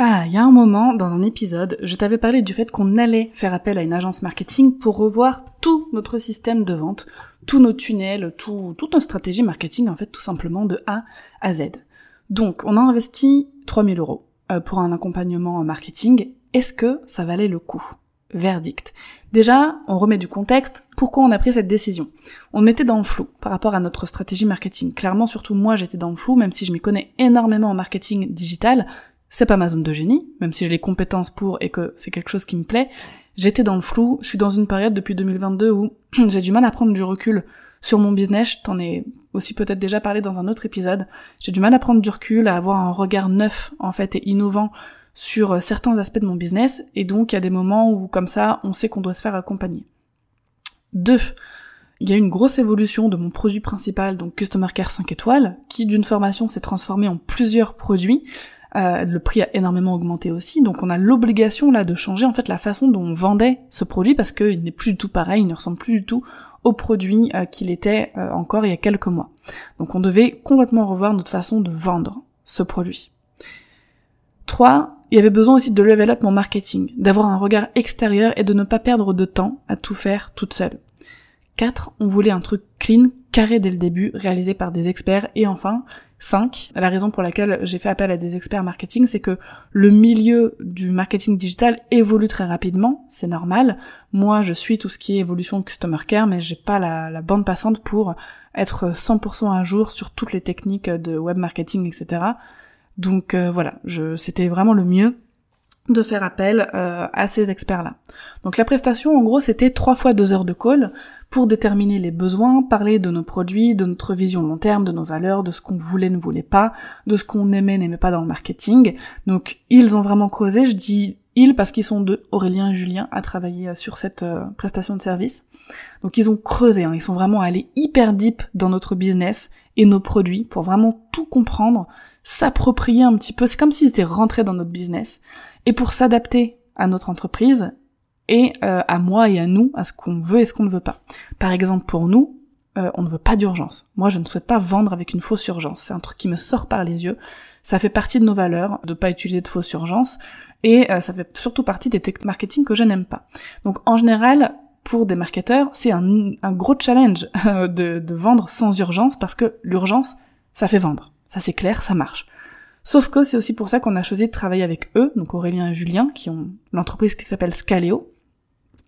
Ah, il y a un moment, dans un épisode, je t'avais parlé du fait qu'on allait faire appel à une agence marketing pour revoir tout notre système de vente, tous nos tunnels, tout, toute notre stratégie marketing, en fait, tout simplement de A à Z. Donc, on a investi 3000 euros euh, pour un accompagnement marketing. Est-ce que ça valait le coup? Verdict. Déjà, on remet du contexte. Pourquoi on a pris cette décision? On était dans le flou par rapport à notre stratégie marketing. Clairement, surtout moi, j'étais dans le flou, même si je m'y connais énormément en marketing digital. C'est pas ma zone de génie, même si j'ai les compétences pour et que c'est quelque chose qui me plaît. J'étais dans le flou, je suis dans une période depuis 2022 où j'ai du mal à prendre du recul sur mon business, je t'en ai aussi peut-être déjà parlé dans un autre épisode. J'ai du mal à prendre du recul, à avoir un regard neuf en fait et innovant sur euh, certains aspects de mon business, et donc il y a des moments où comme ça on sait qu'on doit se faire accompagner. Deux, il y a une grosse évolution de mon produit principal, donc Customer Care 5 étoiles, qui d'une formation s'est transformé en plusieurs produits, euh, le prix a énormément augmenté aussi, donc on a l'obligation là de changer en fait la façon dont on vendait ce produit parce qu'il n'est plus du tout pareil, il ne ressemble plus du tout au produit euh, qu'il était euh, encore il y a quelques mois. Donc on devait complètement revoir notre façon de vendre ce produit. 3. Il y avait besoin aussi de level up mon marketing, d'avoir un regard extérieur et de ne pas perdre de temps à tout faire toute seule. 4. On voulait un truc clean, carré dès le début, réalisé par des experts. Et enfin, 5. La raison pour laquelle j'ai fait appel à des experts marketing, c'est que le milieu du marketing digital évolue très rapidement, c'est normal. Moi, je suis tout ce qui est évolution customer care, mais j'ai pas la, bande passante pour être 100% à jour sur toutes les techniques de web marketing, etc. Donc euh, voilà, c'était vraiment le mieux de faire appel euh, à ces experts-là. Donc la prestation, en gros, c'était trois fois deux heures de call pour déterminer les besoins, parler de nos produits, de notre vision long terme, de nos valeurs, de ce qu'on voulait, ne voulait pas, de ce qu'on aimait, n'aimait pas dans le marketing. Donc ils ont vraiment causé, je dis ils parce qu'ils sont deux, Aurélien et Julien, à travailler euh, sur cette euh, prestation de service. Donc ils ont creusé, hein, ils sont vraiment allés hyper deep dans notre business et nos produits pour vraiment tout comprendre, s'approprier un petit peu. C'est comme s'ils étaient rentrés dans notre business et pour s'adapter à notre entreprise et euh, à moi et à nous, à ce qu'on veut et ce qu'on ne veut pas. Par exemple, pour nous, euh, on ne veut pas d'urgence. Moi, je ne souhaite pas vendre avec une fausse urgence. C'est un truc qui me sort par les yeux. Ça fait partie de nos valeurs de pas utiliser de fausse urgence et euh, ça fait surtout partie des techniques marketing que je n'aime pas. Donc, en général, pour des marketeurs, c'est un, un, gros challenge de, de vendre sans urgence parce que l'urgence, ça fait vendre. Ça c'est clair, ça marche. Sauf que c'est aussi pour ça qu'on a choisi de travailler avec eux, donc Aurélien et Julien, qui ont l'entreprise qui s'appelle Scaleo,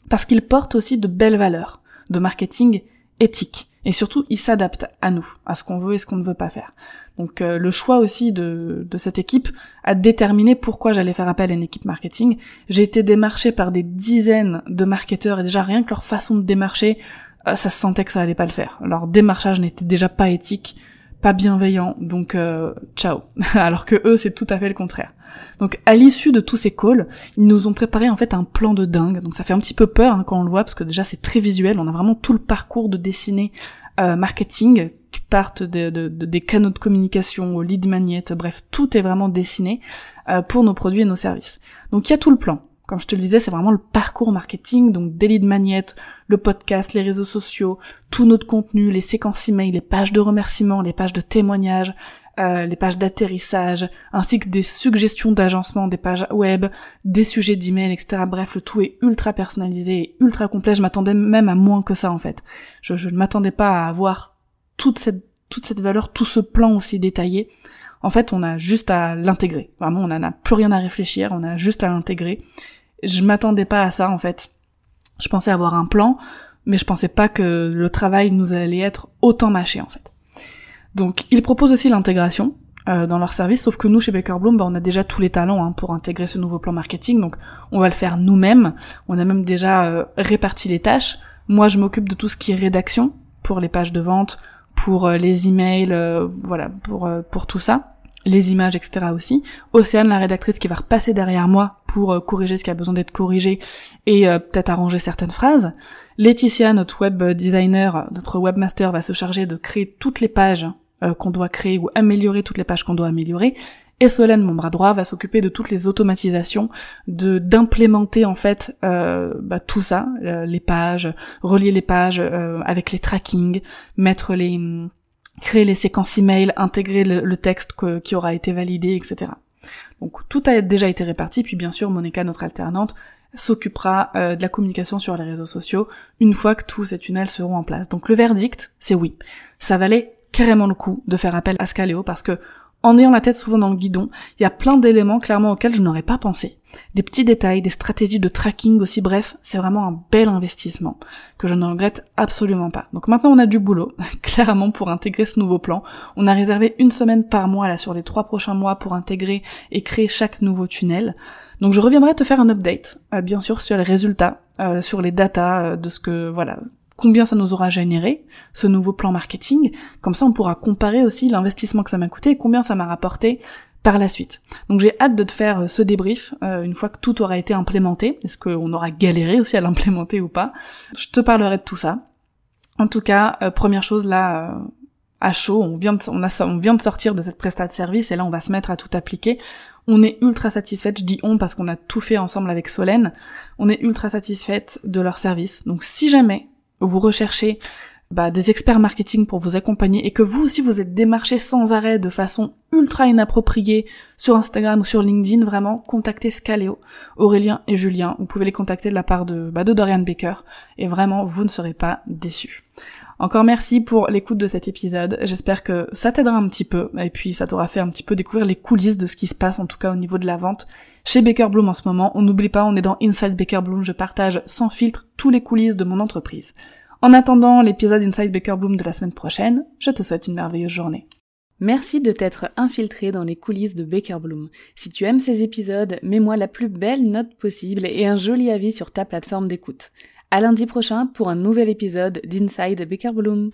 parce qu'ils portent aussi de belles valeurs de marketing éthique. Et surtout, ils s'adaptent à nous, à ce qu'on veut et ce qu'on ne veut pas faire. Donc euh, le choix aussi de, cette équipe a déterminé pourquoi j'allais faire appel à une équipe marketing. J'ai été démarchée par des dizaines de marketeurs et déjà rien que leur façon de démarcher, euh, ça se sentait que ça allait pas le faire. Leur démarchage n'était déjà pas éthique pas bienveillant, donc euh, ciao. Alors que eux, c'est tout à fait le contraire. Donc à l'issue de tous ces calls, ils nous ont préparé en fait un plan de dingue. Donc ça fait un petit peu peur hein, quand on le voit, parce que déjà c'est très visuel, on a vraiment tout le parcours de dessiné euh, marketing qui partent de, des canaux de communication au lead magnet, bref, tout est vraiment dessiné euh, pour nos produits et nos services. Donc il y a tout le plan. Comme je te le disais, c'est vraiment le parcours marketing, donc des lead magnets, le podcast, les réseaux sociaux, tout notre contenu, les séquences email, les pages de remerciements, les pages de témoignages, euh, les pages d'atterrissage, ainsi que des suggestions d'agencement des pages web, des sujets d'email, etc. Bref, le tout est ultra personnalisé et ultra complet. Je m'attendais même à moins que ça en fait. Je, je ne m'attendais pas à avoir toute cette, toute cette valeur, tout ce plan aussi détaillé. En fait, on a juste à l'intégrer. Vraiment, on n'en a plus rien à réfléchir, on a juste à l'intégrer je m'attendais pas à ça en fait. Je pensais avoir un plan, mais je pensais pas que le travail nous allait être autant mâché en fait. Donc ils proposent aussi l'intégration euh, dans leur service, sauf que nous chez Baker Bloom, bah, on a déjà tous les talents hein, pour intégrer ce nouveau plan marketing, donc on va le faire nous-mêmes. On a même déjà euh, réparti les tâches. Moi je m'occupe de tout ce qui est rédaction pour les pages de vente, pour euh, les emails, voilà, pour pour tout ça. les images, etc. aussi. Océane, la rédactrice qui va repasser derrière moi pour euh, corriger ce qui a besoin d'être corrigé et euh, peut-être arranger certaines phrases. Laetitia, notre web designer, notre webmaster, va se charger de créer toutes les pages euh, qu'on doit créer ou améliorer toutes les pages qu'on doit améliorer. Et Solène, mon bras droit, va s'occuper de toutes les automatisations, de d'implémenter en fait bah, tout ça, les pages, relier les pages avec les tracking, mettre les créer les séquences email, intégrer le, texte qui aura été validé, etc. Donc tout a déjà été réparti, puis bien sûr Monica, notre alternante, s'occupera euh, de la communication sur les réseaux sociaux une fois que tous ces tunnels seront en place. Donc le verdict, c'est oui. Ça valait carrément le coup de faire appel à Scaleo parce que en ayant la tête souvent dans le guidon, il y a plein d'éléments clairement auxquels je n'aurais pas pensé. Des petits détails, des stratégies de tracking aussi, bref, c'est vraiment un bel investissement que je ne regrette absolument pas. Donc maintenant on a du boulot, clairement pour intégrer ce nouveau plan. On a réservé une semaine par mois là sur les trois prochains mois pour intégrer et créer chaque nouveau tunnel. Donc je reviendrai te faire un update, euh, bien sûr sur les résultats, euh, sur les datas euh, de ce que voilà combien ça nous aura généré, ce nouveau plan marketing. Comme ça, on pourra comparer aussi l'investissement que ça m'a coûté et combien ça m'a rapporté par la suite. Donc j'ai hâte de te faire euh, ce débrief euh, une fois que tout aura été implémenté. Est-ce qu'on aura galéré aussi à l'implémenter ou pas? Je te parlerai de tout ça. En tout cas, euh, première chose là, à chaud, on vient, de, on vient de sortir de cette prestat de service et là on va se mettre à tout appliquer. On est ultra satisfaite, je dis on parce qu'on a tout fait ensemble avec Solène, on est ultra satisfaite de leur service. Donc si jamais vous recherchez bah, des experts marketing pour vous accompagner et que vous aussi vous êtes démarché sans arrêt de façon ultra inappropriée sur Instagram ou sur LinkedIn, vraiment, contactez Scaleo, Aurélien et Julien. Vous pouvez les contacter de la part de, bah, de Dorian Baker et vraiment, vous ne serez pas déçus. Encore merci pour l'écoute de cet épisode. J'espère que ça t'aidera un petit peu et puis ça t'aura fait un petit peu découvrir les coulisses de ce qui se passe en tout cas au niveau de la vente chez Baker Bloom en ce moment. On n'oublie pas, on est dans Inside Baker Bloom. Je partage sans filtre tous les coulisses de mon entreprise. En attendant l'épisode Inside Baker Bloom de la semaine prochaine, je te souhaite une merveilleuse journée. Merci de t'être infiltré dans les coulisses de Baker Bloom. Si tu aimes ces épisodes, mets-moi la plus belle note possible et un joli avis sur ta plateforme d'écoute. À lundi prochain pour un nouvel épisode d'Inside Baker Bloom.